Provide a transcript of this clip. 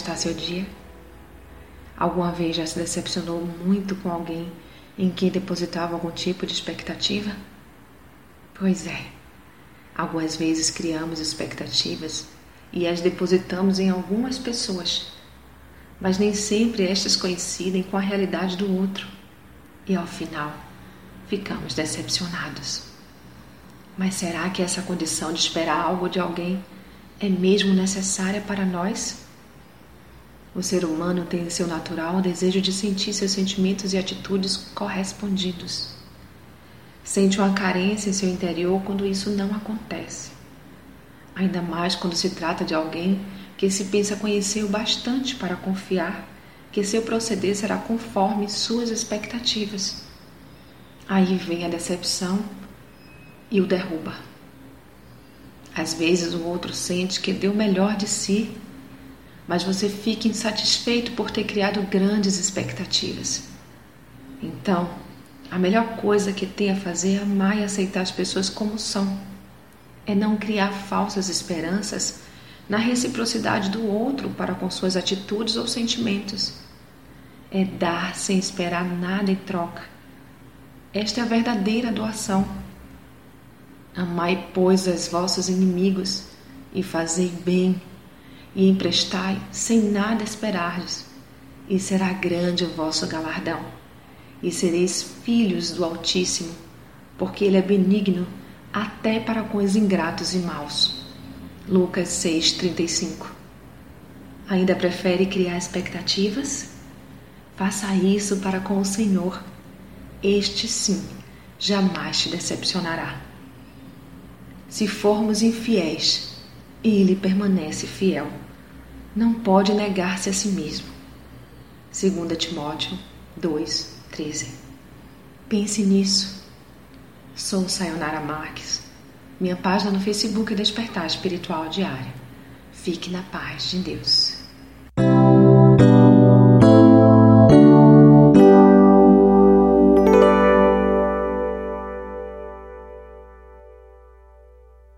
está seu dia? Alguma vez já se decepcionou muito com alguém em quem depositava algum tipo de expectativa? Pois é, algumas vezes criamos expectativas e as depositamos em algumas pessoas, mas nem sempre estas coincidem com a realidade do outro e ao final ficamos decepcionados. Mas será que essa condição de esperar algo de alguém é mesmo necessária para nós? O ser humano tem em seu natural o desejo de sentir seus sentimentos e atitudes correspondidos. Sente uma carência em seu interior quando isso não acontece. Ainda mais quando se trata de alguém que se pensa conhecer o bastante para confiar que seu proceder será conforme suas expectativas. Aí vem a decepção e o derruba. Às vezes o outro sente que deu o melhor de si mas você fica insatisfeito por ter criado grandes expectativas. Então, a melhor coisa que tem a fazer é amar e aceitar as pessoas como são. É não criar falsas esperanças na reciprocidade do outro para com suas atitudes ou sentimentos. É dar sem esperar nada em troca. Esta é a verdadeira doação. Amai, pois, os vossos inimigos e fazei bem e emprestai sem nada esperardes, e será grande o vosso galardão. E sereis filhos do Altíssimo, porque Ele é benigno até para com os ingratos e maus. Lucas 6,35 Ainda prefere criar expectativas? Faça isso para com o Senhor. Este sim jamais te decepcionará. Se formos infiéis, e ele permanece fiel. Não pode negar-se a si mesmo. 2 Timóteo 2, 13. Pense nisso. Sou Sayonara Marques. Minha página no Facebook é Despertar Espiritual Diário. Fique na paz de Deus.